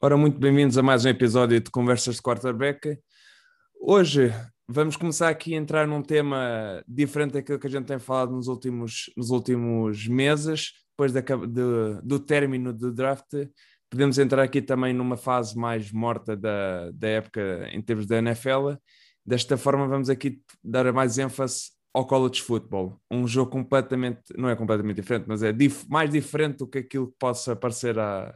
Ora, muito bem-vindos a mais um episódio de Conversas de Quarterback. Hoje vamos começar aqui a entrar num tema diferente daquilo que a gente tem falado nos últimos, nos últimos meses, depois de, de, do término do draft. Podemos entrar aqui também numa fase mais morta da, da época em termos da NFL. Desta forma, vamos aqui dar mais ênfase ao college football. Um jogo completamente, não é completamente diferente, mas é dif mais diferente do que aquilo que possa parecer a,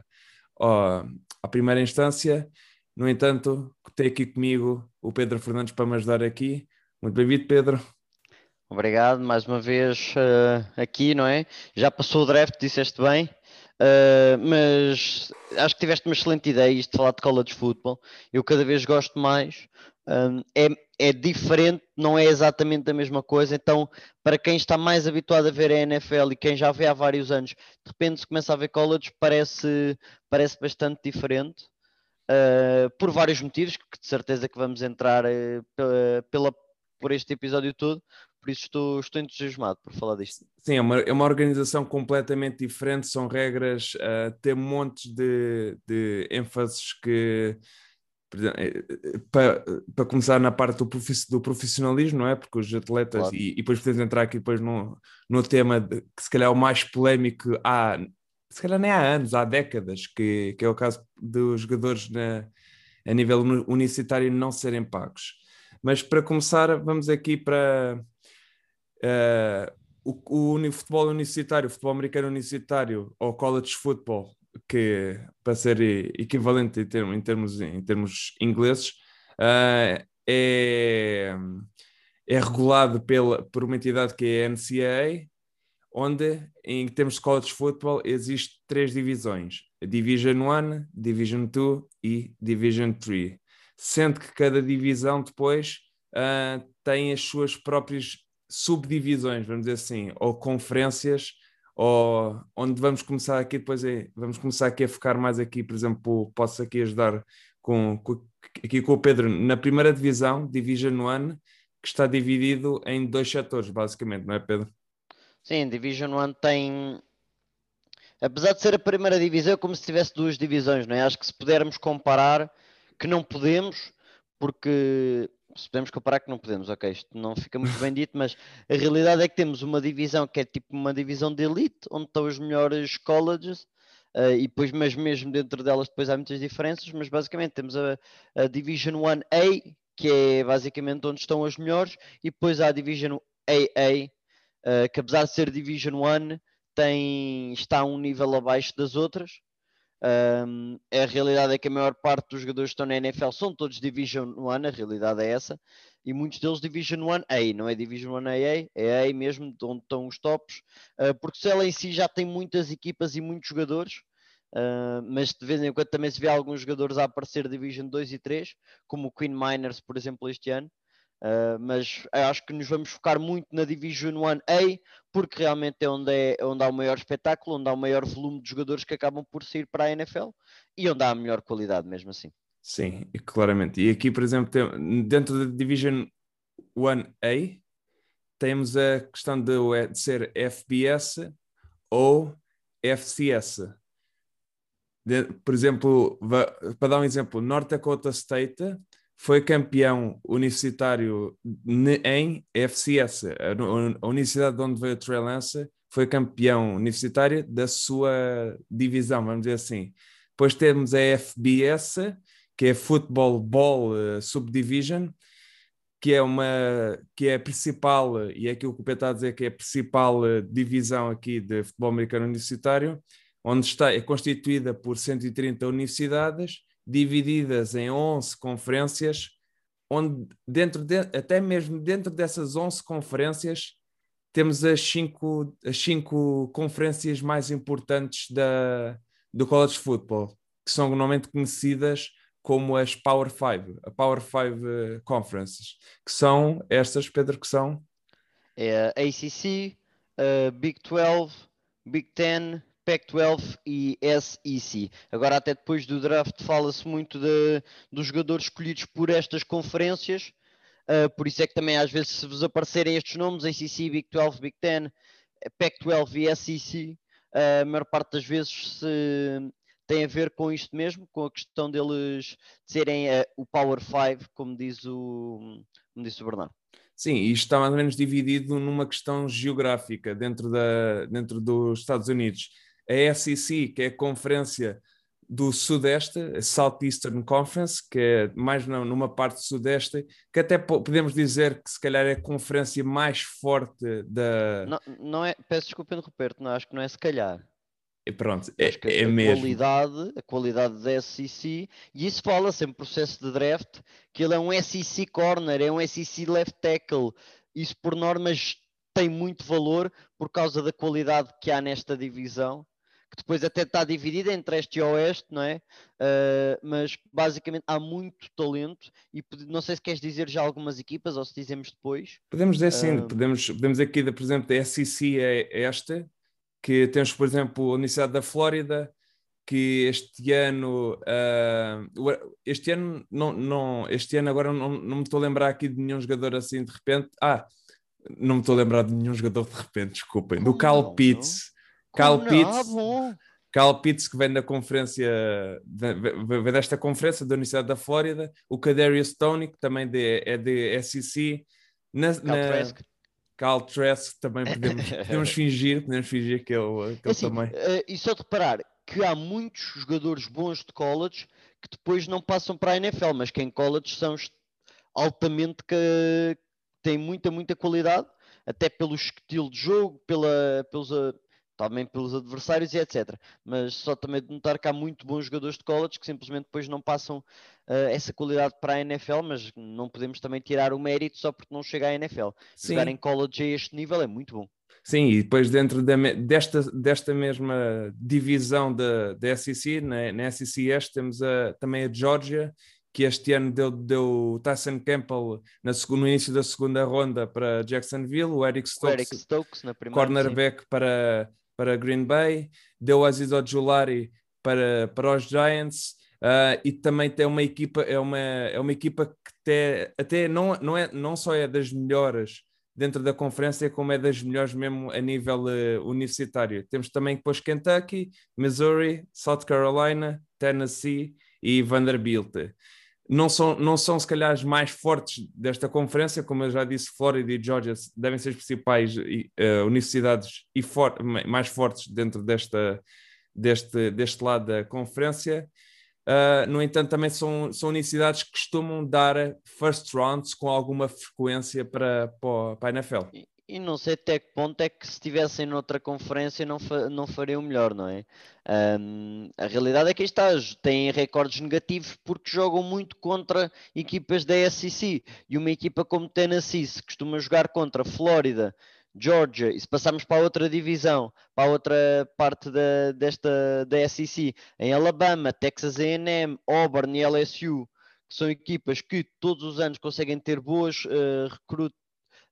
à primeira instância. No entanto, tenho aqui comigo o Pedro Fernandes para me ajudar aqui. Muito bem-vindo, Pedro. Obrigado, mais uma vez uh, aqui, não é? Já passou o draft, disseste bem, uh, mas acho que tiveste uma excelente ideia isto de falar de college football. Eu cada vez gosto mais. Um, é, é diferente, não é exatamente a mesma coisa. Então, para quem está mais habituado a ver a NFL e quem já vê há vários anos, de repente se começa a ver college, parece, parece bastante diferente. Uh, por vários motivos, que de certeza que vamos entrar uh, pela, por este episódio todo, por isso estou, estou entusiasmado por falar disto. Sim, é uma, é uma organização completamente diferente, são regras, uh, tem montes de, de ênfases que para, para começar na parte do, do profissionalismo, não é? Porque os atletas, claro. e, e, depois podemos entrar aqui depois no, no tema de, que se calhar é o mais polémico há, se calhar nem há anos, há décadas, que, que é o caso dos jogadores na, a nível universitário não serem pagos. Mas para começar, vamos aqui para uh, o, o futebol universitário, o futebol americano universitário ou college football que para ser equivalente em termos, em termos, em termos ingleses, uh, é, é regulado pela, por uma entidade que é a NCAA, onde em termos de college football existe três divisões, Division 1, Division 2 e Division 3, sendo que cada divisão depois uh, tem as suas próprias subdivisões, vamos dizer assim, ou conferências ou onde vamos começar aqui depois é, vamos começar aqui a focar mais aqui, por exemplo, posso aqui ajudar com, com aqui com o Pedro na primeira divisão, Division 1, que está dividido em dois setores, basicamente, não é Pedro? Sim, Division 1 tem apesar de ser a primeira divisão, é como se tivesse duas divisões, não é? Acho que se pudermos comparar, que não podemos, porque se podemos comparar que não podemos, ok, isto não fica muito bem dito, mas a realidade é que temos uma divisão que é tipo uma divisão de elite, onde estão os melhores colleges, uh, e depois, mas mesmo dentro delas depois há muitas diferenças, mas basicamente temos a, a Division 1A, que é basicamente onde estão os melhores, e depois há a Division AA, uh, que apesar de ser Division 1, tem, está a um nível abaixo das outras, um, a realidade é que a maior parte dos jogadores que estão na NFL são todos Division 1, a realidade é essa, e muitos deles Division 1A, não é Division 1AA, é A mesmo, onde estão os tops, uh, porque se ela em si já tem muitas equipas e muitos jogadores, uh, mas de vez em quando também se vê alguns jogadores a aparecer Division 2 e 3, como o Queen Miners, por exemplo, este ano, Uh, mas acho que nos vamos focar muito na Division 1A, porque realmente é onde, é onde há o maior espetáculo, onde há o maior volume de jogadores que acabam por sair para a NFL e onde há a melhor qualidade mesmo assim. Sim, claramente. E aqui, por exemplo, tem, dentro da Division 1A, temos a questão de, de ser FBS ou FCS. De, por exemplo, para dar um exemplo, North Dakota State foi campeão universitário em FCS. A Universidade de onde veio o Trey Lance foi campeão universitário da sua divisão, vamos dizer assim. Depois temos a FBS, que é Football Ball uh, Subdivision, que é uma que é a principal, e é aquilo que o Pedro está a dizer, que é a principal uh, divisão aqui de futebol americano universitário, onde está, é constituída por 130 universidades, divididas em 11 conferências, onde dentro de, até mesmo dentro dessas 11 conferências temos as cinco, as cinco conferências mais importantes da, do college football, que são normalmente conhecidas como as Power Five, a Power Five eh, Conferences, que são estas, Pedro, que são? É a ACC, a Big 12, Big 10, Pac-12 e SEC. Agora, até depois do draft, fala-se muito de, dos jogadores escolhidos por estas conferências. Uh, por isso é que também às vezes se vos aparecerem estes nomes, ACC, Big 12, Big 10, Pac-12 e SEC, uh, a maior parte das vezes se tem a ver com isto mesmo, com a questão deles serem uh, o Power 5, como diz o, como disse o Bernardo. Sim, isto está mais ou menos dividido numa questão geográfica dentro, da, dentro dos Estados Unidos. A SEC, que é a conferência do Sudeste, a Southeastern Conference, que é mais numa parte sudeste, que até podemos dizer que se calhar é a conferência mais forte da. Não, não é, peço desculpa interromper não, acho que não é se calhar. E pronto, é, é a mesmo. Qualidade, a qualidade da SEC, e isso fala-se em processo de draft, que ele é um SEC corner, é um SEC left tackle. Isso por normas tem muito valor por causa da qualidade que há nesta divisão que depois até está dividida entre este e oeste, não é? Uh, mas basicamente há muito talento e não sei se queres dizer já algumas equipas ou se dizemos depois. Podemos dizer sim, uh... podemos, podemos aqui, por exemplo, a SEC é esta, que temos, por exemplo, a Universidade da Flórida, que este ano, uh, este ano, não, não, este ano agora não, não me estou a lembrar aqui de nenhum jogador assim de repente. Ah, não me estou a lembrar de nenhum jogador de repente, desculpem. Do Cal Pitts. Cal Pitts, ah, Cal Pitts, que vem da conferência, vem desta conferência da Universidade da Flórida, o Kadarius Tony, que também de, é de SEC, na, Cal na, Trask. Cal Trask, também podemos, podemos fingir, podemos fingir que ele, que ele assim, também. Uh, e só de reparar que há muitos jogadores bons de college que depois não passam para a NFL, mas que em college são altamente que têm muita, muita qualidade, até pelo estilo de jogo, pela, pelos, ah, também pelos adversários e etc. Mas só também de notar que há muito bons jogadores de college que simplesmente depois não passam uh, essa qualidade para a NFL, mas não podemos também tirar o mérito só porque não chega à NFL. Sim. Jogar em college a este nível é muito bom. Sim, e depois dentro da, desta, desta mesma divisão da, da SEC, na, na SEC Este, temos a, também a Georgia, que este ano deu, deu Tyson Campbell na, no início da segunda ronda para Jacksonville, o Eric Stokes, o Eric Stokes na primeira, cornerback sim. para para Green Bay, deu Aziz Ojulari para, para os Giants uh, e também tem uma equipa, é uma, é uma equipa que até, até não, não, é, não só é das melhores dentro da conferência, como é das melhores mesmo a nível uh, universitário. Temos também depois Kentucky, Missouri, South Carolina, Tennessee e Vanderbilt não são, não são se calhar as mais fortes desta conferência, como eu já disse, Florida e Georgia devem ser as principais uh, universidades e for mais fortes dentro desta, deste, deste lado da conferência. Uh, no entanto, também são, são universidades que costumam dar first rounds com alguma frequência para, para a NFL. E não sei até que ponto é que se estivessem noutra conferência não, fa não fariam melhor, não é? Um, a realidade é que está, têm recordes negativos porque jogam muito contra equipas da SEC. E uma equipa como Tennessee se costuma jogar contra Flórida, Georgia, e se passarmos para outra divisão, para outra parte da, desta, da SEC, em Alabama, Texas A&M, Auburn e LSU, que são equipas que todos os anos conseguem ter boas uh, recrutas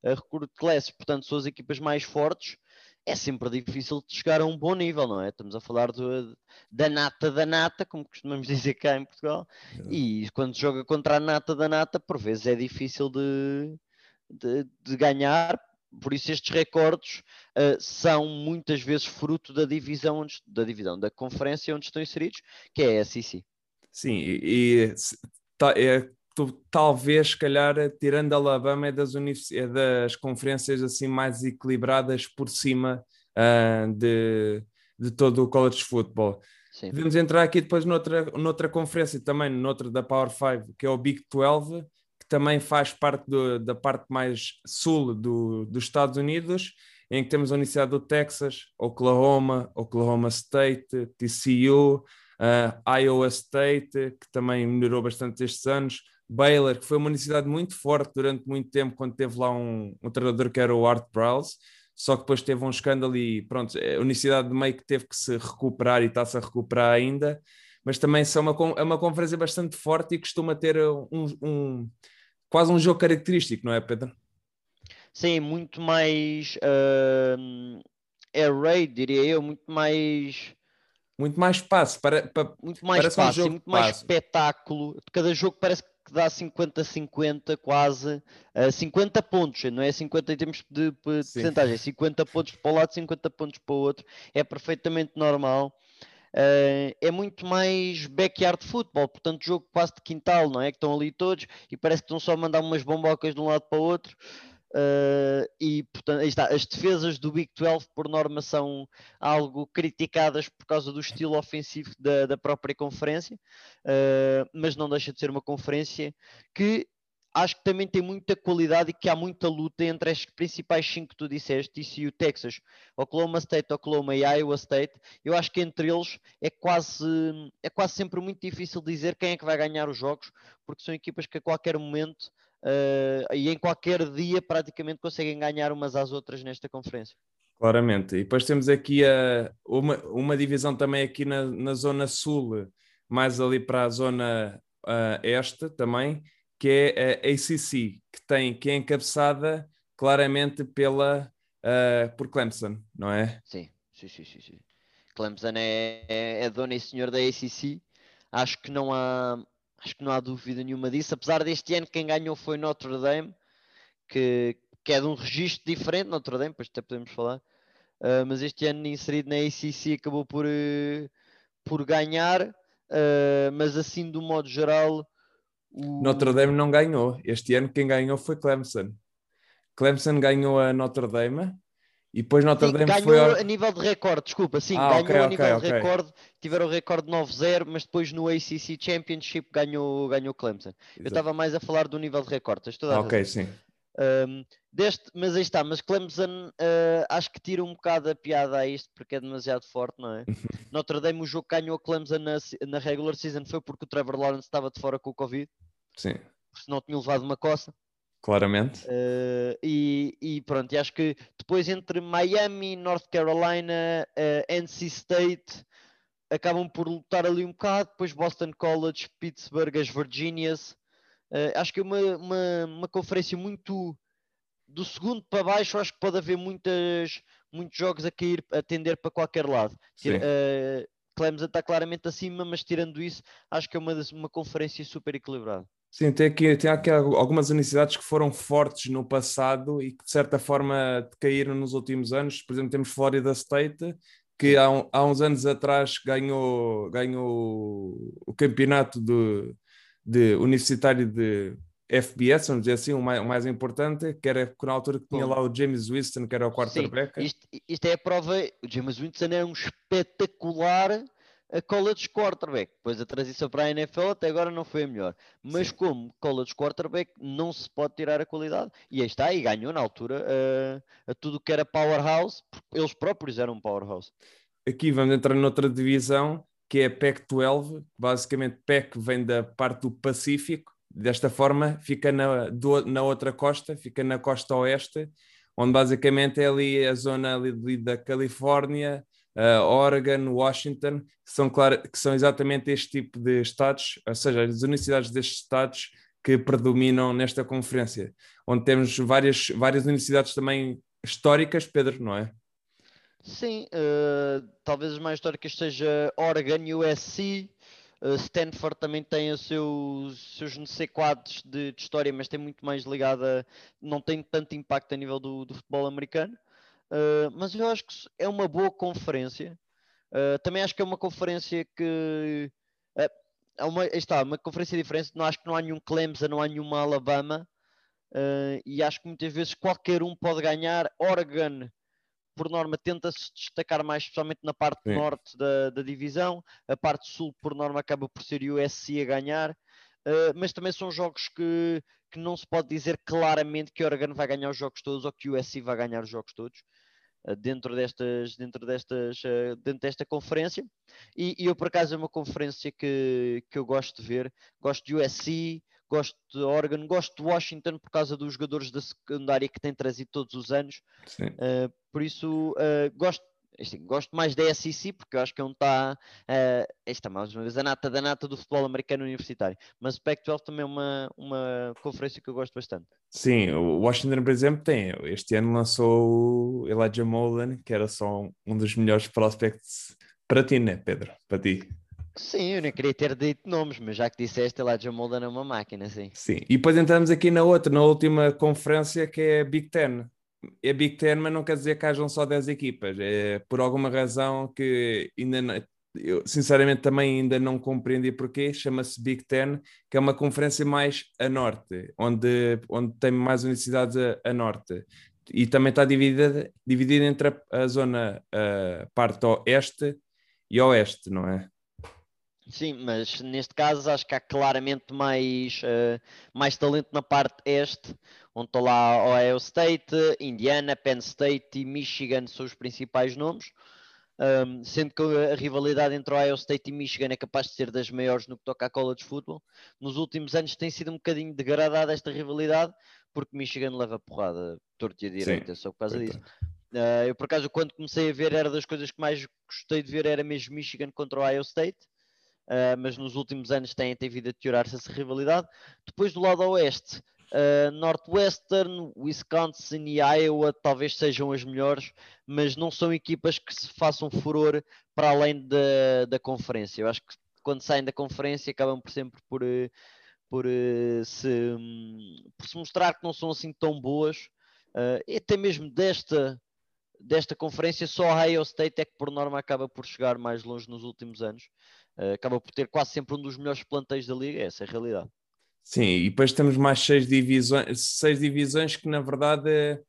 a recruit classes, portanto, são as equipas mais fortes, é sempre difícil de chegar a um bom nível, não é? Estamos a falar do, da nata da nata, como costumamos dizer cá em Portugal, é. e quando joga contra a nata da nata, por vezes é difícil de, de, de ganhar. Por isso estes recordes uh, são muitas vezes fruto da divisão, onde, da divisão, da conferência onde estão inseridos, que é a SEC. Sim, e, e tá, é, tu, talvez, calhar, tirando a Alabama, é das, é das conferências assim mais equilibradas por cima uh, de, de todo o college football. Sim. Podemos entrar aqui depois noutra, noutra conferência também, noutra da Power 5, que é o Big 12, que também faz parte do, da parte mais sul do, dos Estados Unidos, em que temos a Universidade do Texas, Oklahoma, Oklahoma State, TCU, uh, ah, Iowa State, que também melhorou bastante estes anos, Baylor, que foi uma universidade muito forte durante muito tempo, quando teve lá um, um treinador que era o Art Browse, só que depois teve um escândalo e pronto, a universidade meio que teve que se recuperar e está-se a recuperar ainda, mas também são uma, é uma conferência bastante forte e costuma ter um, um quase um jogo característico, não é, Pedro? Sim, muito mais uh, é raid, diria eu, muito mais muito mais espaço para, para muito mais espaço, um muito mais espetáculo. Cada jogo parece que dá 50-50 quase, uh, 50 pontos, não é 50 em termos de porcentagem, é 50 pontos para um lado, 50 pontos para o outro, é perfeitamente normal. uh, é muito mais backyard futebol, portanto, jogo quase de quintal, não é? Que estão ali todos e parece que estão só a mandar umas bombocas de um lado para o outro. Uh, e portanto, está, as defesas do Big 12 por norma são algo criticadas por causa do estilo ofensivo da, da própria conferência, uh, mas não deixa de ser uma conferência que acho que também tem muita qualidade e que há muita luta entre as principais cinco que tu disseste, TCU, Texas, Oklahoma State, Oklahoma e Iowa State. Eu acho que entre eles é quase, é quase sempre muito difícil dizer quem é que vai ganhar os jogos, porque são equipas que a qualquer momento uh, e em qualquer dia praticamente conseguem ganhar umas às outras nesta conferência. Claramente. E depois temos aqui a, uma, uma divisão também aqui na, na zona sul, mais ali para a zona uh, este também, que é a ACC, que, tem, que é encabeçada claramente pela, uh, por Clemson, não é? Sim, sim, sim. sim, sim. Clemson é, é, é dona e senhor da ACC. Acho que não há, acho que não há dúvida nenhuma disso. Apesar deste ano, quem ganhou foi Notre Dame, que, que é de um registro diferente. Notre Dame, depois até podemos falar. Uh, mas este ano inserido na ACC acabou por, uh, por ganhar. Uh, mas assim, do modo geral, o... Notre Dame não ganhou. Este ano quem ganhou foi Clemson. Clemson ganhou a Notre Dame e depois Notre sim, Dame ganhou foi ao... a nível de recorde, desculpa, sim, ah, ganhou okay, a nível okay, de recorde, tiveram o recorde 9-0, mas depois no ACC Championship ganhou, ganhou Clemson. Exato. Eu estava mais a falar do nível de recorde, tens toda a Ok, sim. Um, deste, mas aí está, mas Clemson uh, acho que tira um bocado a piada a isto porque é demasiado forte, não é? Notre Dame, o jogo que ganhou a Clemson na, na regular season foi porque o Trevor Lawrence estava de fora com o Covid. Sim. Se não tinha levado uma coça. Claramente. Uh, e, e, pronto, e acho que depois entre Miami, North Carolina, uh, eh, NC State, acabam por lutar ali um bocado. Depois Boston College, Pittsburgh, as Virginias. Uh, acho que é uma, uma, uma conferência muito do segundo para baixo. Acho que pode haver muitas, muitos jogos a cair, a tender para qualquer lado. Uh, Clemson está claramente acima, mas tirando isso, acho que é uma, uma conferência super equilibrada. Sim, tem aqui, tem aqui algumas universidades que foram fortes no passado e que de certa forma caíram nos últimos anos. Por exemplo, temos Florida State, que há, um, há uns anos atrás ganhou, ganhou o campeonato de, de universitário de FBS, vamos dizer assim, o mais, o mais importante, que era na altura que tinha lá o James Winston, que era o quarterback. Sim, isto, isto é a prova, o James Winston é um espetacular a college quarterback. Depois a transição para a NFL até agora não foi a melhor. Mas Sim. como college quarterback não se pode tirar a qualidade. E aí está, e ganhou na altura a, a tudo que era powerhouse, eles próprios eram powerhouse. Aqui vamos entrar noutra divisão, que é a PAC-12. Basicamente, PAC vem da parte do Pacífico. Desta forma, fica na, do, na outra costa, fica na costa oeste, onde basicamente é ali a zona ali da Califórnia, uh, Oregon, Washington, que são, claro, que são exatamente este tipo de estados, ou seja, as universidades destes estados que predominam nesta conferência, onde temos várias, várias universidades também históricas, Pedro, não é? Sim, uh, talvez as mais históricas seja Oregon, USC, uh, Stanford também tem os seus, seus não sei quadros de, de, história, mas tem muito mais ligada, não tem tanto impacto a nível do, do futebol americano. Uh, mas eu acho que é uma boa conferência. Uh, também acho que é uma conferência que uh, é uma, está, uma conferência diferente. Não acho que não há nenhum Clemson, não há nenhuma Alabama. e acho que muitas vezes qualquer um pode ganhar. Oregon, por norma, tenta-se destacar mais, especialmente na parte Sim. norte da, da, divisão. A parte sul, por norma, acaba por ser o USC a ganhar. Uh, mas também são jogos que, que não se pode dizer claramente que Oregon vai ganhar os jogos todos ou que o USC vai ganhar os jogos todos. Eh, dentro destas, dentro destas, eh, dentro desta conferência. E, e, eu por acaso é uma conferência que, que eu gosto de ver. Gosto de USC, gosto de Oregon, gosto de Washington por causa dos jogadores da secundária que têm trazido todos os anos. Uh, por isso uh, gosto assim, gosto mais da SEC porque eu acho que é onde está uh, esta mais uma vez a nata da nata do futebol americano universitário mas o Pac-12 também é uma, uma conferência que eu gosto bastante Sim, o Washington por exemplo tem, este ano lançou o Elijah Molden que era só um dos melhores prospects para ti, né Pedro? Para ti Sim, eu nem queria ter dito nomes, mas já que disseste, Elijah Molden é uma máquina, sim. Sim, e depois entramos aqui na outra, na última conferência que é a Big Ten é Big Ten, mas não quer dizer que hajam só 10 equipas. É por alguma razão que ainda não, eu sinceramente também ainda não compreendi porquê, chama-se Big Ten, que é uma conferência mais a norte, onde, onde tem mais universidades a, a norte. E também está dividida, dividida entre a, a zona, a parte oeste e oeste, não é? Sim, mas neste caso acho que há claramente mais, uh, mais talento na parte este, onde está lá Ohio State, Indiana, Penn State e Michigan são os principais nomes. Um, sendo que a rivalidade entre Ohio State e Michigan é capaz de ser das maiores no que toca a college football. Nos últimos anos tem sido um bocadinho degradada esta rivalidade, porque Michigan leva porrada torto e direita, Sim, só por causa disso. Uh, eu, por acaso, quando comecei a ver, era das coisas que mais gostei de ver, era mesmo Michigan contra Ohio State. Uh, mas nos últimos anos tem, tem vindo a deteriorar-se essa rivalidade. Depois do lado oeste, Uh, Northwestern, Wisconsin e Iowa talvez sejam as melhores, mas não são equipas que se façam furor para além da, da conferência. Eu acho que quando saem da conferência acabam por sempre por, eh, por, eh, se, por se mostrar que não são assim tão boas. Uh, até mesmo desta, desta conferência, só a Ohio State é que por norma acaba por chegar mais longe nos últimos anos. Uh, acaba por ter quase sempre um dos melhores planteios da liga, essa é a realidade. Sim, e depois temos mais seis divisões, seis divisões que na verdade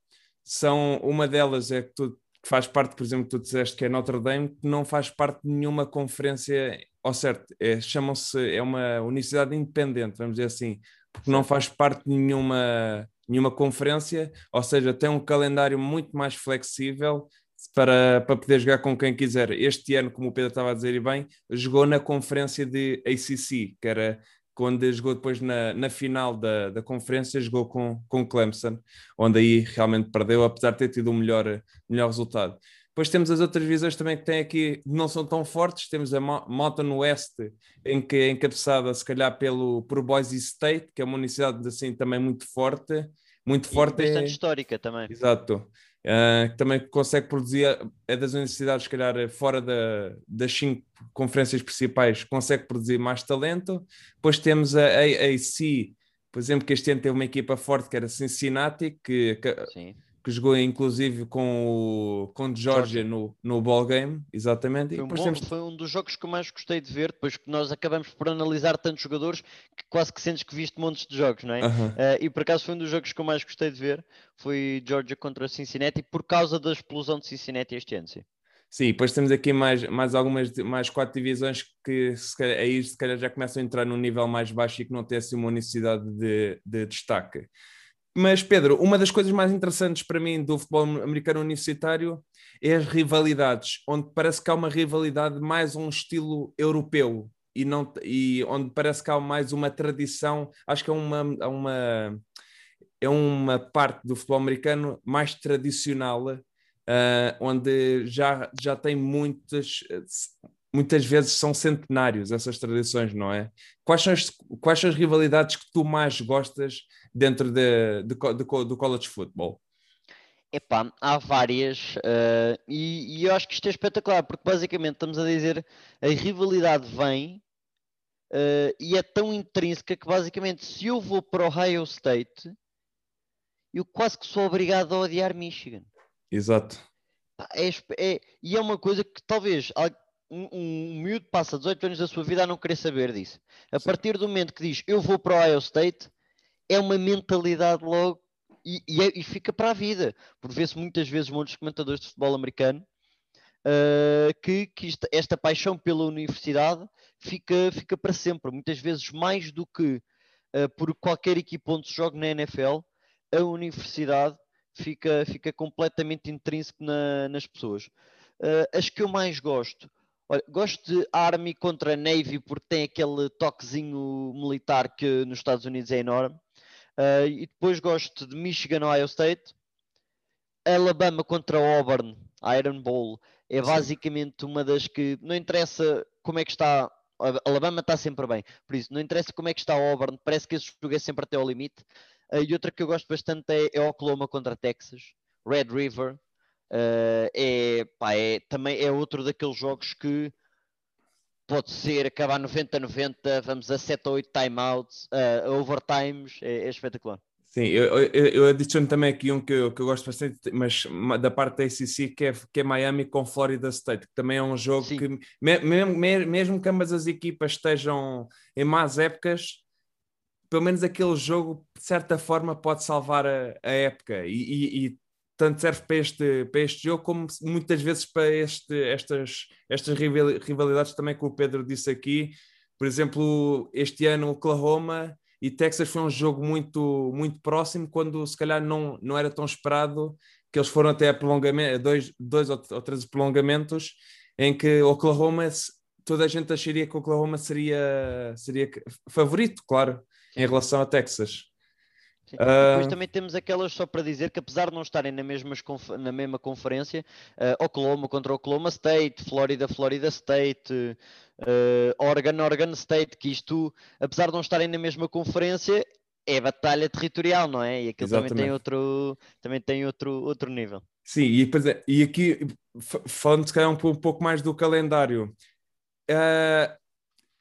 são uma delas é que, tu, que faz parte, por exemplo, que tu disseste que é Notre Dame, que não faz parte de nenhuma conferência, ou certo, é, chamam-se, é uma universidade independente, vamos dizer assim, porque não faz parte de nenhuma, nenhuma conferência, ou seja, tem um calendário muito mais flexível para, para poder jogar com quem quiser. Este ano, como o Pedro estava a dizer e bem, jogou na conferência de ACC, que era quando jogou depois na, na final da, da conferência, jogou com, com Clemson, onde aí realmente perdeu, apesar de ter tido um melhor, melhor resultado. Depois temos as outras divisões também que têm aqui, não são tão fortes. Temos a Mountain West, em que é encabeçada, se calhar, pelo, por Boise State, que é uma universidade assim também muito forte. Muito e forte. Bastante é... histórica também. Exato. Uh, também consegue produzir, é das universidades, se calhar, fora da, das cinco conferências principais, consegue produzir mais talento. Depois temos a AAC, por exemplo, que este ano teve uma equipa forte que era Cincinnati, que, que que jogou inclusive com o com Georgia no, no ball game, exatamente. Foi um, bom, temos... foi um dos jogos que eu mais gostei de ver, depois que nós acabamos por analisar tantos jogadores que quase que sentes que viste montes de jogos, não é? Uh uh, e por acaso foi um dos jogos que eu mais gostei de ver, foi Georgia contra Cincinnati, por causa da explosão de Cincinnati este ano, sim. Sim, depois temos aqui mais, mais algumas, mais quatro divisões que se calhar, aí se calhar já começam a entrar num nível mais baixo e que não têm assim uma necessidade de, de destaque. Mas, Pedro, uma das coisas mais interessantes para mim do futebol americano universitário é as rivalidades, onde parece que há uma rivalidade mais um estilo europeu e, não, e onde parece que há mais uma tradição, acho que é uma, uma, é uma parte do futebol americano mais tradicional, uh, onde já, já tem muitas, muitas vezes são centenários essas tradições, não é? Quais são as, quais são as rivalidades que tu mais gostas dentro de, de, de, do college football? Epá, há várias uh, e, e, eu acho que isto é espetacular porque basicamente estamos a dizer a rivalidade vem uh, e é tão intrínseca que basicamente se eu vou para o Ohio State eu quase que sou obrigado a odiar Michigan. Exato. É, é, e é uma coisa que talvez um, um miúdo passa 18 anos da sua vida a não querer saber disso. A Sim. partir do momento que diz eu vou para o Ohio State, é uma mentalidade logo e, e, é, e fica para a vida. Por vê-se muitas vezes muitos comentadores de futebol americano uh, que, que esta, esta, paixão pela universidade fica, fica para sempre. Muitas vezes mais do que uh, por qualquer equipa onde se joga na NFL, a universidade fica, fica completamente intrínseco na, nas pessoas. Uh, as que eu mais gosto, olha, gosto de Army contra Navy porque tem aquele toquezinho militar que nos Estados Unidos é enorme. Uh, e depois gosto de Michigan, Ohio State. Alabama contra Auburn, Iron Bowl, é basicamente uma das que não interessa como é que está. Alabama está sempre bem, por isso não interessa como é que está Auburn, parece que esse jogo é sempre até ao limite. Uh, e outra que eu gosto bastante é, é Oklahoma contra Texas, Red River. Uh, é, pá, é, também é outro daqueles jogos que pode ser acabar 90-90, vamos a 7 ou 8 timeouts, uh, overtimes, é, é espetacular. Sim, eu, eu, eu adiciono também aqui um que eu, que eu gosto bastante, mas da parte da ACC, que é, que é Miami com Florida State, que também é um jogo Sim. que, me, me, mesmo que ambas as equipas estejam em más épocas, pelo menos aquele jogo, de certa forma, pode salvar a, a época. E, e, e, tanto serve para este, para este jogo, como muitas vezes para este, estas, estas rivalidades também que o Pedro disse aqui. Por exemplo, este ano, Oklahoma e Texas foi um jogo muito, muito próximo, quando se calhar não, não era tão esperado, que eles foram até a prolongamento, dois, dois ou, três prolongamentos, em que Oklahoma, toda a gente acharia que Oklahoma seria, seria favorito, claro, em relação a Texas. Uh... Depois também temos aquelas, só para dizer que apesar de não estarem na mesma, na mesma conferência, uh, Oklahoma contra Oklahoma State, Florida, Florida State, uh, Oregon, Oregon State, que isto, apesar de não estarem na mesma conferência, é batalha territorial, não é? E aquilo também tem outro, também tem outro, outro nível. Sim, e, é, e aqui, falando se calhar um, um pouco mais do calendário, uh,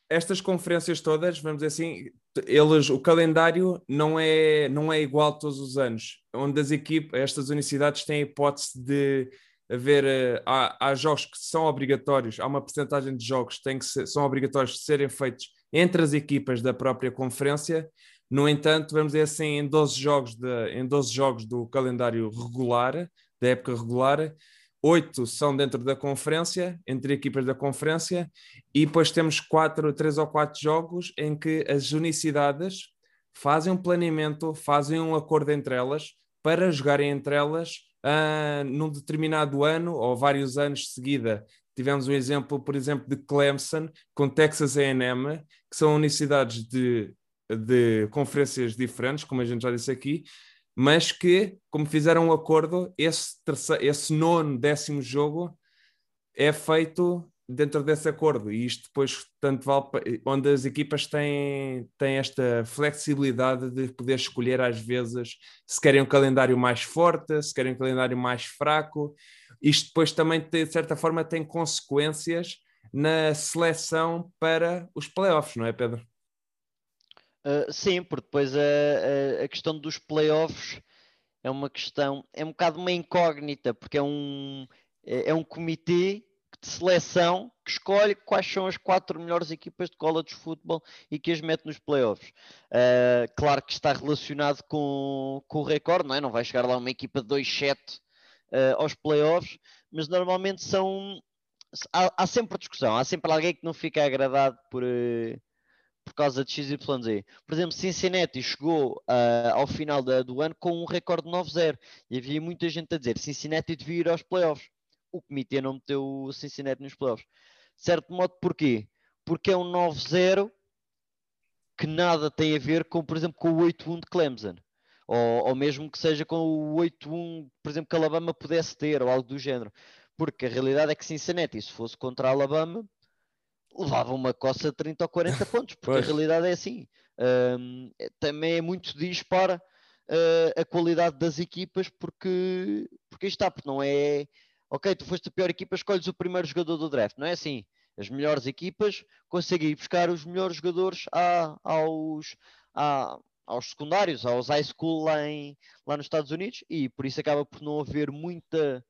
estas conferências todas, vamos dizer assim, eles, o calendário não é, não é igual todos os anos, onde as equipas, estas universidades têm a hipótese de haver, uh, há, há, jogos que são obrigatórios, há uma porcentagem de jogos que, que ser, são obrigatórios de serem feitos entre as equipas da própria conferência. No entanto, vamos dizer assim, em 12 jogos, de, em 12 jogos do calendário regular, da época regular, oito são dentro da conferência, entre equipas da conferência, e depois temos quatro, três ou quatro jogos em que as unicidades fazem um planeamento, fazem um acordo entre elas para jogarem entre elas uh, num determinado ano ou vários anos de seguida. Tivemos um exemplo, por exemplo, de Clemson com Texas A&M, que são universidades de, de conferências diferentes, como a gente já disse aqui, mas que, como fizeram um acordo, esse, terceiro, esse nono, décimo jogo é feito dentro desse acordo e isto depois tanto vale onde as equipas têm, têm esta flexibilidade de poder escolher às vezes se querem um calendário mais forte, se querem um calendário mais fraco. Isto depois também de certa forma tem consequências na seleção para os playoffs, não é Pedro? Uh, sim, porque depois a, a, a, questão dos playoffs é uma questão, é um bocado uma incógnita, porque é um, é, é um comitê de seleção que escolhe quais são as quatro melhores equipas de college de futebol e que as mete nos playoffs. Uh, claro que está relacionado com, com o recorde, não é? Não vai chegar lá uma equipa de 2-7 uh, aos playoffs, mas normalmente são. Há, há, sempre discussão, há sempre alguém que não fica agradado por. Uh, por causa de XYZ. Por exemplo, Cincinnati chegou uh, ao final da, do ano com um recorde 9-0 e havia muita gente a dizer Cincinnati devia ir aos playoffs o comitê não meteu o Cincinnati nos playoffs. De certo modo, porquê? Porque é um 9-0 que nada tem a ver com, por exemplo, com o 8-1 de Clemson. Ou, ou mesmo que seja com o 8-1, por exemplo, que Alabama pudesse ter, ou algo do género. Porque a realidade é que Cincinnati, se fosse contra a Alabama, levava uma coça de 30 ou 40 pontos, porque a realidade é assim. Um, também é muito dispara uh, a qualidade das equipas, porque, porque está, porque não é ok, tu foste a pior equipa, escolhes o primeiro jogador do draft. Não é assim. As melhores equipas conseguem ir buscar os melhores jogadores a, aos, a, aos secundários, aos high school lá, em, lá nos Estados Unidos e por isso acaba por não haver muita,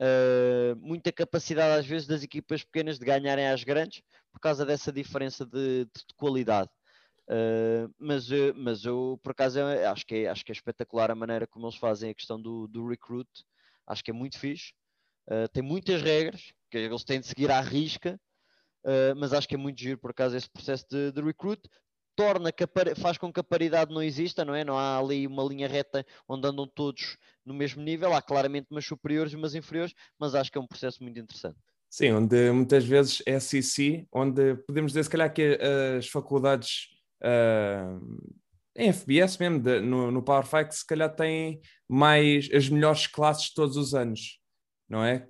uh, muita capacidade às vezes das equipas pequenas de ganharem às grandes por causa dessa diferença de, de, de qualidade. Uh, mas, mas eu por acaso acho que, é, acho que é espetacular a maneira como eles fazem a questão do, do recruit, acho que é muito fixe. Uh, tem muitas regras que eles têm de seguir à risca, mas acho que é muito giro por acaso esse processo de, de recruit. Torna que faz com que a paridade não exista, não é? Não há ali uma linha reta onde andam todos no mesmo nível. Há claramente umas superiores e umas inferiores, mas acho que é um processo muito interessante. Sim, onde muitas vezes é SEC, onde podemos dizer se calhar que as faculdades uh, em FBS mesmo, de, no, no Power Five, se calhar têm mais as melhores classes todos os anos não é?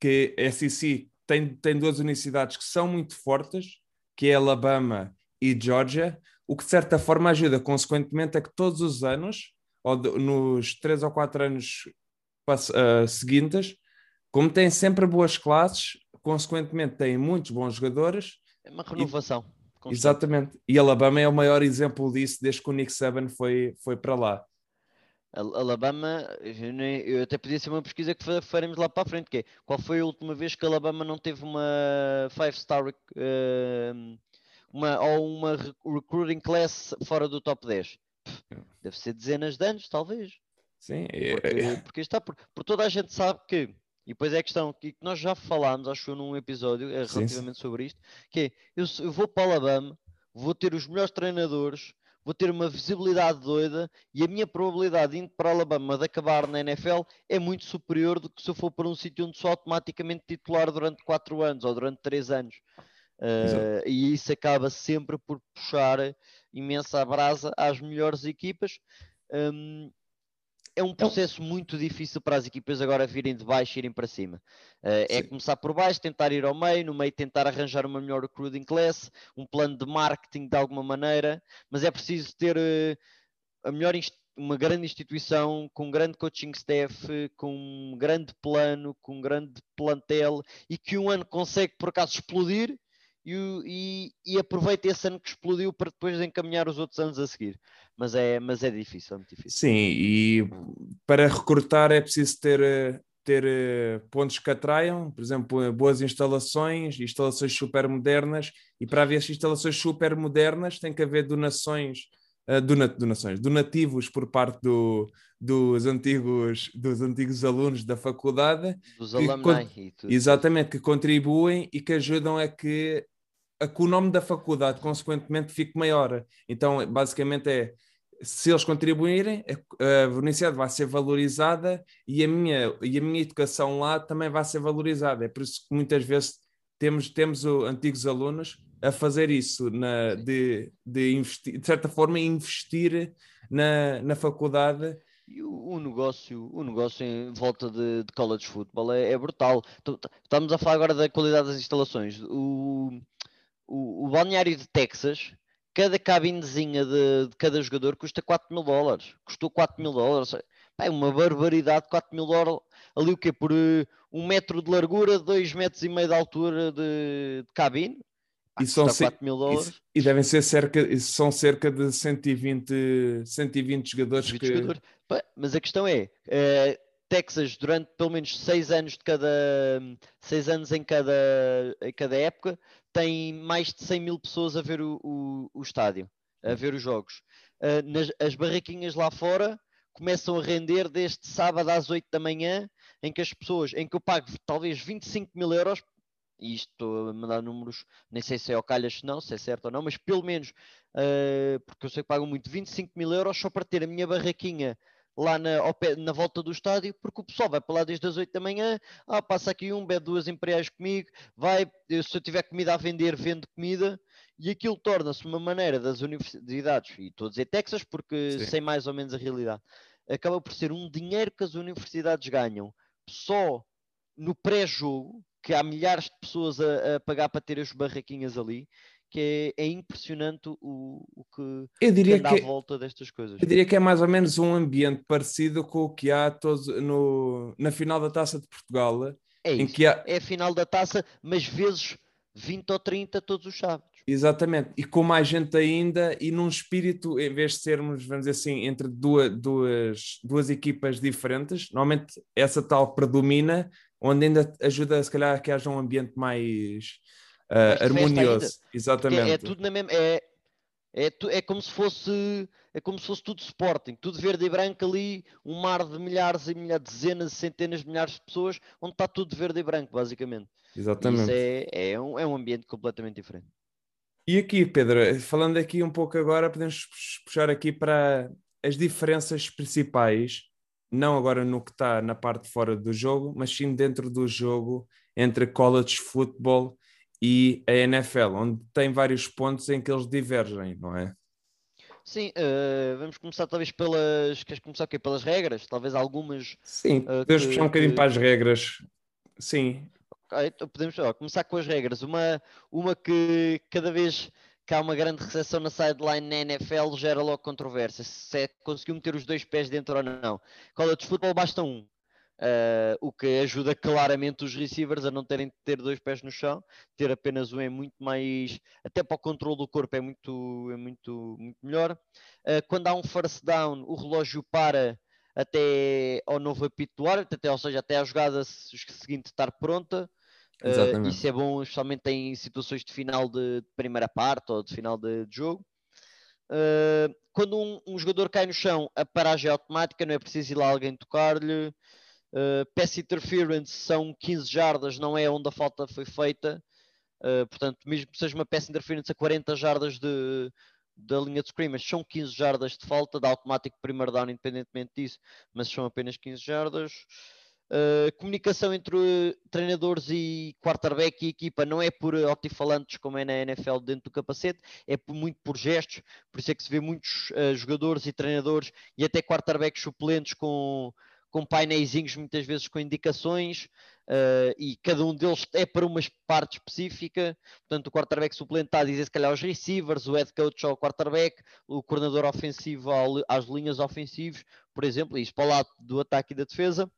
Que SEC tem, tem duas universidades que são muito fortes, que é Alabama e Georgia, o que de certa forma ajuda, consequentemente, é que todos os anos, ou de, nos três ou quatro anos uh, seguintes, como têm sempre boas classes, consequentemente têm muitos bons jogadores. É uma renovação. constante. Exatamente. E Alabama é o maior exemplo disso desde que o Nick Saban foi, foi para lá. Al- Alabama, eu, nem- eu até podia ser uma pesquisa que fa- faremos lá para a frente, que é qual foi a última vez que Alabama não teve uma five star rec- eh, uma, ou uma re- recruiting class fora do top 10? Pff, Deve ser dezenas de anos, talvez. Sim, é- Porque, porque está por, por toda a gente sabe que, e depois é a questão que, que nós já falámos, acho eu, num episódio Sim, relativamente sobre isto, que é eu, eu vou para Alabama, vou ter os melhores treinadores, vou ter uma visibilidade doida e a minha probabilidade de indo para Alabama de acabar na NFL é muito superior do que se eu for para um sítio onde sou automaticamente titular durante 4 anos ou durante 3 anos. Eh, e isso acaba sempre por puxar imensa brasa às melhores equipas. Hum, é um processo muito difícil para as equipas agora virem de baixo e irem para cima. Eh, é começar por baixo, tentar ir ao meio, no meio tentar arranjar uma melhor recruiting class, um plano de marketing de alguma maneira, mas é preciso ter eh, a melhor uma grande instituição com um grande coaching staff, com um grande plano, com um grande plantel e que um ano consegue por acaso explodir e, e, e aproveita esse ano que explodiu para depois encaminhar os outros anos a seguir. Mas é, mas é difícil, é muito difícil. Sim, e para recrutar é preciso ter, ter eh, pontos que atraiam, por exemplo, boas instalações, instalações super modernas, e para haver essas instalações super modernas tem que haver donações, eh, dona- donações, donativos por parte do- dos, antigos, dos antigos alunos da faculdade, Dos que alumni exatamente, que contribuem e que ajudam a que, a que o nome da faculdade, consequentemente, fique maior. Então, basicamente é se eles contribuírem, a universidade vai ser valorizada e a minha, e a minha educação lá também vai ser valorizada. É por isso que muitas vezes temos, temos o, antigos alunos a fazer isso, na, de, de, de certa forma, investir na, na faculdade. E o, negócio, o negócio em volta de, de college football é, é brutal. Tu- Estamos a falar agora da qualidade das instalações. O, o, o balneário de Texas, cada cabinezinha de, de cada jogador custa 4 mil dólares. Custou 4 mil dólares. Pá, é uma barbaridade, 4 mil dólares. Ali o quê? Por eh, um metro de largura, 2 metros e meio de altura de, de cabine. Pá, E são custa ce- 4 mil dólares. Isso- e devem ser cerca, e são cerca de 120, 120 jogadores 20 que. jogadores. Pá, Mas a questão é, eh, Texas durante pelo menos seis anos de cada seis anos em cada, em cada época tem mais de 100 mil pessoas a ver o, o, o estádio, a ver os jogos. Eh, nas, as barraquinhas lá fora começam a render desde sábado às 8 da manhã, em que as pessoas, em que eu pago talvez 25 mil euros, e isto estou a mandar números, nem sei se é ao calhas se não, se é certo ou não, mas pelo menos, eh, porque eu sei que pagam muito, 25 mil euros só para ter a minha barraquinha lá na, pé- na volta do estádio, porque o pessoal vai para lá desde as 8 da manhã, ah, passa aqui um, bebe duas imperiais comigo, vai, eu, se eu tiver comida a vender, vendo comida, e aquilo torna-se uma maneira das universidades, e estou a dizer Texas porque Sim. sei mais ou menos a realidade, acaba por ser um dinheiro que as universidades ganham só no pré-jogo, que há milhares de pessoas a, a pagar para ter as barraquinhas ali, que é, é impressionante o, o que, Eu que diria anda que, à volta destas coisas. eu diria que é mais ou menos um ambiente parecido com o que há todos no, na final da Taça de Portugal, É em isso. que há, é a final da taça, mas vezes 20 ou 30 todos os sábados. Exatamente, e com mais gente ainda, e num espírito, em vez de sermos, vamos dizer assim, entre duas, duas, duas equipas diferentes, normalmente essa tal predomina, onde ainda ajuda, se calhar, que haja um ambiente mais festa harmonioso. Exatamente. é, é tudo na mesma. É, é, tu- é como se fosse é como se fosse tudo Sporting, tudo verde e branco ali, um mar de milhares e milhares, dezenas e centenas de milhares de pessoas, onde está tudo verde e branco, basicamente. Exatamente. isso é, é, um, é um ambiente completamente diferente. E aqui, Pedro, falando aqui um pouco agora, podemos puxar aqui para as diferenças principais, não agora no que está na parte de fora do jogo, mas sim dentro do jogo entre college football e a NFL, onde tem vários pontos em que eles divergem, não é? Sim, eh, vamos começar talvez pelas. Queres começar o quê? Pelas regras? Talvez algumas. Sim, Ah, podemos que- puxar um bocadinho que- para as regras. Sim, Ok, então podemos ó, começar com as regras. Uma, uma que cada vez que há uma grande recepção na sideline na NFL gera logo controvérsia. Se é que conseguiu meter os dois pés dentro ou não. College Football basta um. Uh, o que ajuda claramente os receivers a não terem de ter dois pés no chão, ter apenas um é muito mais, até para o controle do corpo é muito, é muito, muito melhor. Uh, quando há um first down, o relógio para até ao novo apito do árbitro, até, ou seja, até a jogada seguinte estar pronta. Uh, isso é bom, especialmente em situações de final de, de primeira parte ou de final de, de jogo. Quando um, um, jogador cai no chão, a paragem é automática, não é preciso ir lá alguém tocar-lhe. Uh, pass interference são 15 jardas, não é onde a falta foi feita. Uh, portanto, mesmo que seja uma pass interference a 40 jardas de, da linha de scrimmage, são 15 jardas de falta, dá automático primeiro down independentemente disso, mas são apenas 15 jardas. Uh, comunicação entre treinadores e quarterback e equipa não é por altifalantes como é na NFL dentro do capacete, é por, muito por gestos, por isso é que se vê muitos uh, jogadores e treinadores e até quarterbacks suplentes com com painéis muitas vezes com indicações uh, e cada um deles é para uma parte específica. Portanto, o quarterback suplente está a dizer se calhar aos receivers, o head coach ao quarterback, o coordenador ofensivo ao, às linhas ofensivas, por exemplo, isso para o lado do ataque e da defesa.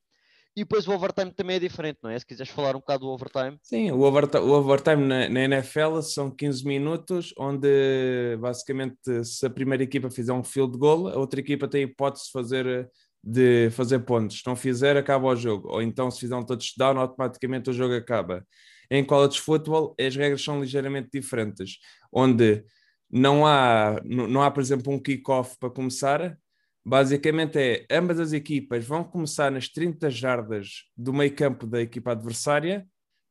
E depois o overtime também é diferente, não é? Se quiseres falar um bocado do overtime. Sim, o overtime, o overtime na, na, NFL são 15 minutos, onde basicamente se a primeira equipa fizer um field goal, a outra equipa tem hipótese de fazer de fazer pontos. Se não fizer, acaba o jogo. Ou então, se fizer um touchdown, automaticamente o jogo acaba. Em college football, as regras são ligeiramente diferentes, onde não há, não há por exemplo, um kickoff para começar. Basicamente é, ambas as equipas vão começar nas 30 jardas do meio campo da equipa adversária,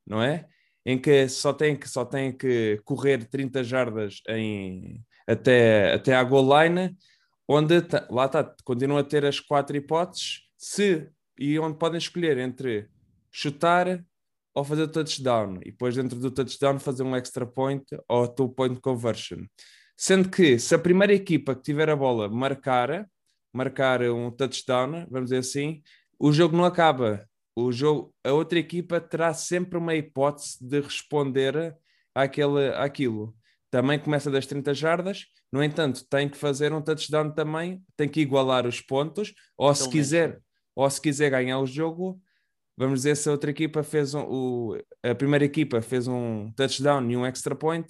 não é? Em que só tem que, só tem que correr 30 jardas em, até, até à goal line onde lá está, continua a ter as quatro hipóteses, se e onde podem escolher entre chutar ou fazer touchdown, e depois dentro do touchdown fazer um extra point ou two point conversion. Sendo que se a primeira equipa que tiver a bola marcar, marcar um touchdown, vamos dizer assim, o jogo não acaba. O jogo, a outra equipa terá sempre uma hipótese de responder àquele, àquilo. Também começa das 30 jardas no entanto, tem que fazer um touchdown também, tem que igualar os pontos, ou se quiser, ou se quiser ganhar o jogo, vamos dizer se a outra equipa fez um, o, a primeira equipa fez um touchdown e um extra point,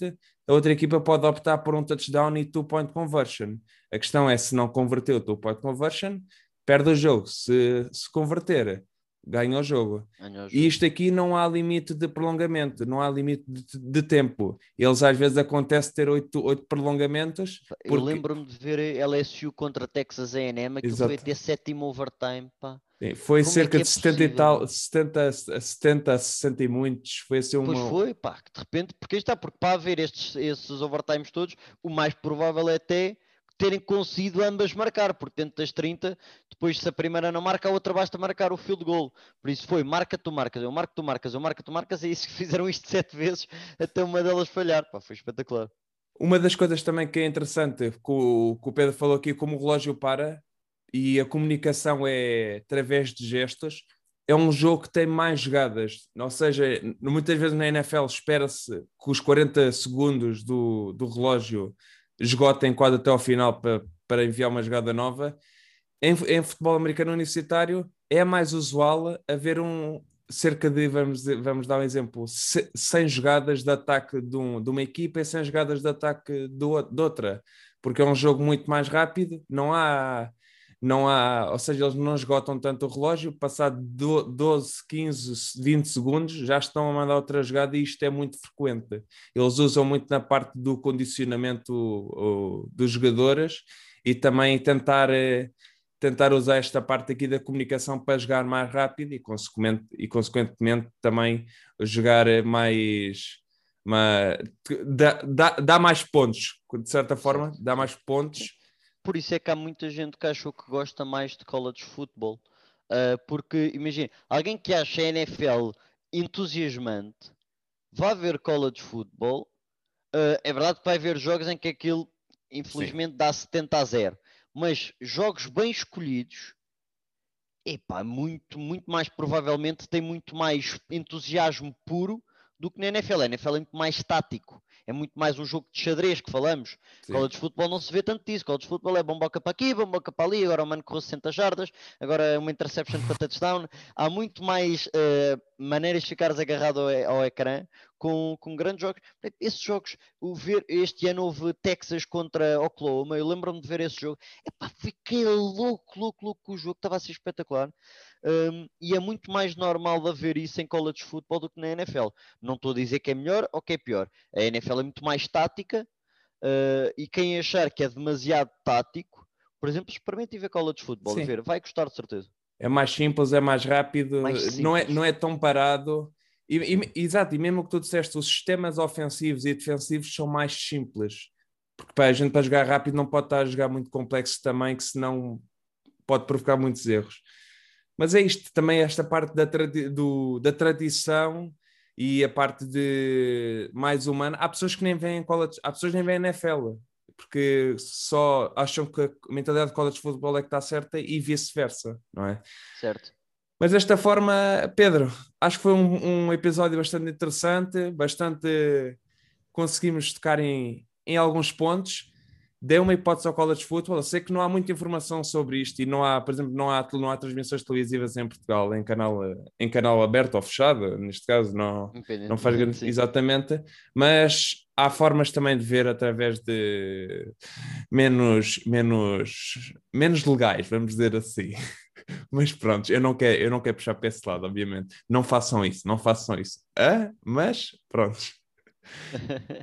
a outra equipa pode optar por um touchdown e two point conversion. A questão é se não converteu o two point conversion, perde o jogo. Se, se converter, ganha o jogo. Ganha o jogo. E isto aqui não há limite de prolongamento, não há limite de, de tempo. Eles às vezes acontece ter oito, oito prolongamentos. Porque... Eu lembro-me de ver LSU contra Texas A&M, que foi ter sétimo overtime, pá. Sim, foi Como é cerca é é de 70 e tal, 70, 70, 60 e muitos. Foi assim uma. Pois foi, pá, de repente, porque está, porque para haver estes, esses overtimes todos, o mais provável é até terem conseguido ambas marcar, porque dentro das 30, depois se a primeira não marca, a outra basta marcar o field goal. Por isso foi marca, tu marcas, eu marco, tu marcas, eu marco, tu marcas, é isso que fizeram isto sete vezes até uma delas falhar. Pá, foi espetacular. Uma das coisas também que é interessante, que o, que o Pedro falou aqui, como o relógio para e a comunicação é através de gestos, é um jogo que tem mais jogadas, ou seja, muitas vezes na NFL espera-se que os 40 segundos do, do relógio esgotem quase até ao final para, para enviar uma jogada nova. Em, em, futebol americano universitário é mais usual haver um cerca de, vamos, vamos dar um exemplo, 100 jogadas de ataque de, um, de uma equipa e 100 jogadas de ataque do, de outra, porque é um jogo muito mais rápido, não há não há, ou seja, eles não esgotam tanto o relógio, passado 12, 15, 20 segundos já estão a mandar outra jogada e isto é muito frequente. Eles usam muito na parte do condicionamento dos jogadores e também tentar, eh, tentar usar esta parte aqui da comunicação para jogar mais rápido e, consequentemente, e consequentemente também jogar mais. mais dá, dá, dá mais pontos, de certa forma, dá mais pontos por isso é que há muita gente que achou que gosta mais de college football. Uh, porque, imagina, alguém que acha a NFL entusiasmante vai ver college football. Uh, é verdade que vai ver jogos em que aquilo, infelizmente, Sim. dá 70 a 0. Mas jogos bem escolhidos, epá, muito, muito mais provavelmente tem muito mais entusiasmo puro do que na NFL. A NFL é muito mais tático, é é muito mais um jogo de xadrez que falamos. Sim. College Football não se vê tanto disso. College Football é bomboca para aqui, bomboca para ali, agora o mano correu 60 jardas, agora uma interception para touchdown. Há muito mais uh, maneiras de ficares agarrado ao, ao ecrã com, com grandes jogos. Esses jogos, o ver, este ano houve Texas contra Oklahoma, eu lembro-me de ver esse jogo. Epá, fiquei louco, louco, louco o jogo, estava a ser espetacular. Um, e é muito mais normal de haver isso em college football do que na NFL. Não estou a dizer que é melhor ou que é pior. A NFL é muito mais tática uh, e quem achar que é demasiado tático, por exemplo, experimente ver college football Sim. ver, vai gostar de certeza. É mais simples, é mais rápido, mais não, é, não é tão parado. E, e, exato, e mesmo que tu disseste, os sistemas ofensivos e defensivos são mais simples. Porque para a gente para jogar rápido não pode estar a jogar muito complexo também, que senão pode provocar muitos erros. Mas é isto também, esta parte da, tradi do, da tradição e a parte de mais humana. Há pessoas que nem veem college, há pessoas que nem veem NFL, porque só acham que a mentalidade de college futebol é que está certa e vice-versa, não é? Certo. Mas desta forma, Pedro, acho que foi um, um episódio bastante interessante, bastante conseguimos tocar em, em alguns pontos dê uma hipótese ao college football. Eu sei que não há muita informação sobre isto e não há, por exemplo, não há, não há transmissões televisivas em Portugal em canal, em canal aberto ou fechado, neste caso não, não faz grande, exatamente, mas há formas também de ver através de menos, menos, menos legais, vamos dizer assim. Mas pronto, eu não quero, eu não quero puxar para esse lado, obviamente. Não façam isso, não façam isso. Ah, mas pronto.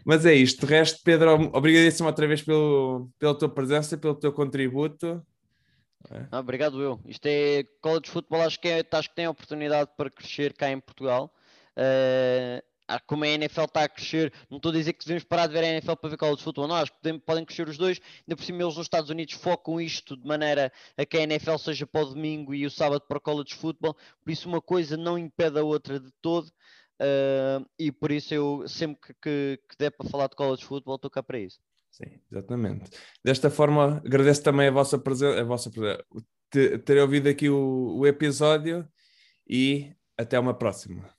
Mas é isto. De resto, Pedro, obrigadíssimo outra vez pelo, pela tua presença, pelo teu contributo. Ah, obrigado, eu. Isto é college football, acho que, é, acho que tem oportunidade para crescer cá em Portugal. Uh, como a NFL está a crescer, não estou a dizer que devemos parar de ver a NFL para ver college football, não, acho que podem crescer os dois, ainda por cima eles nos Estados Unidos focam isto de maneira a que a NFL seja para o domingo e o sábado para college football, por isso uma coisa não impede a outra de todo, Uh, e por isso eu sempre que, que, que der para falar de college football estou cá para isso. Sim, exatamente. Desta forma, agradeço também a vossa presença, a vossa ter ouvido aqui o, o episódio e até uma próxima.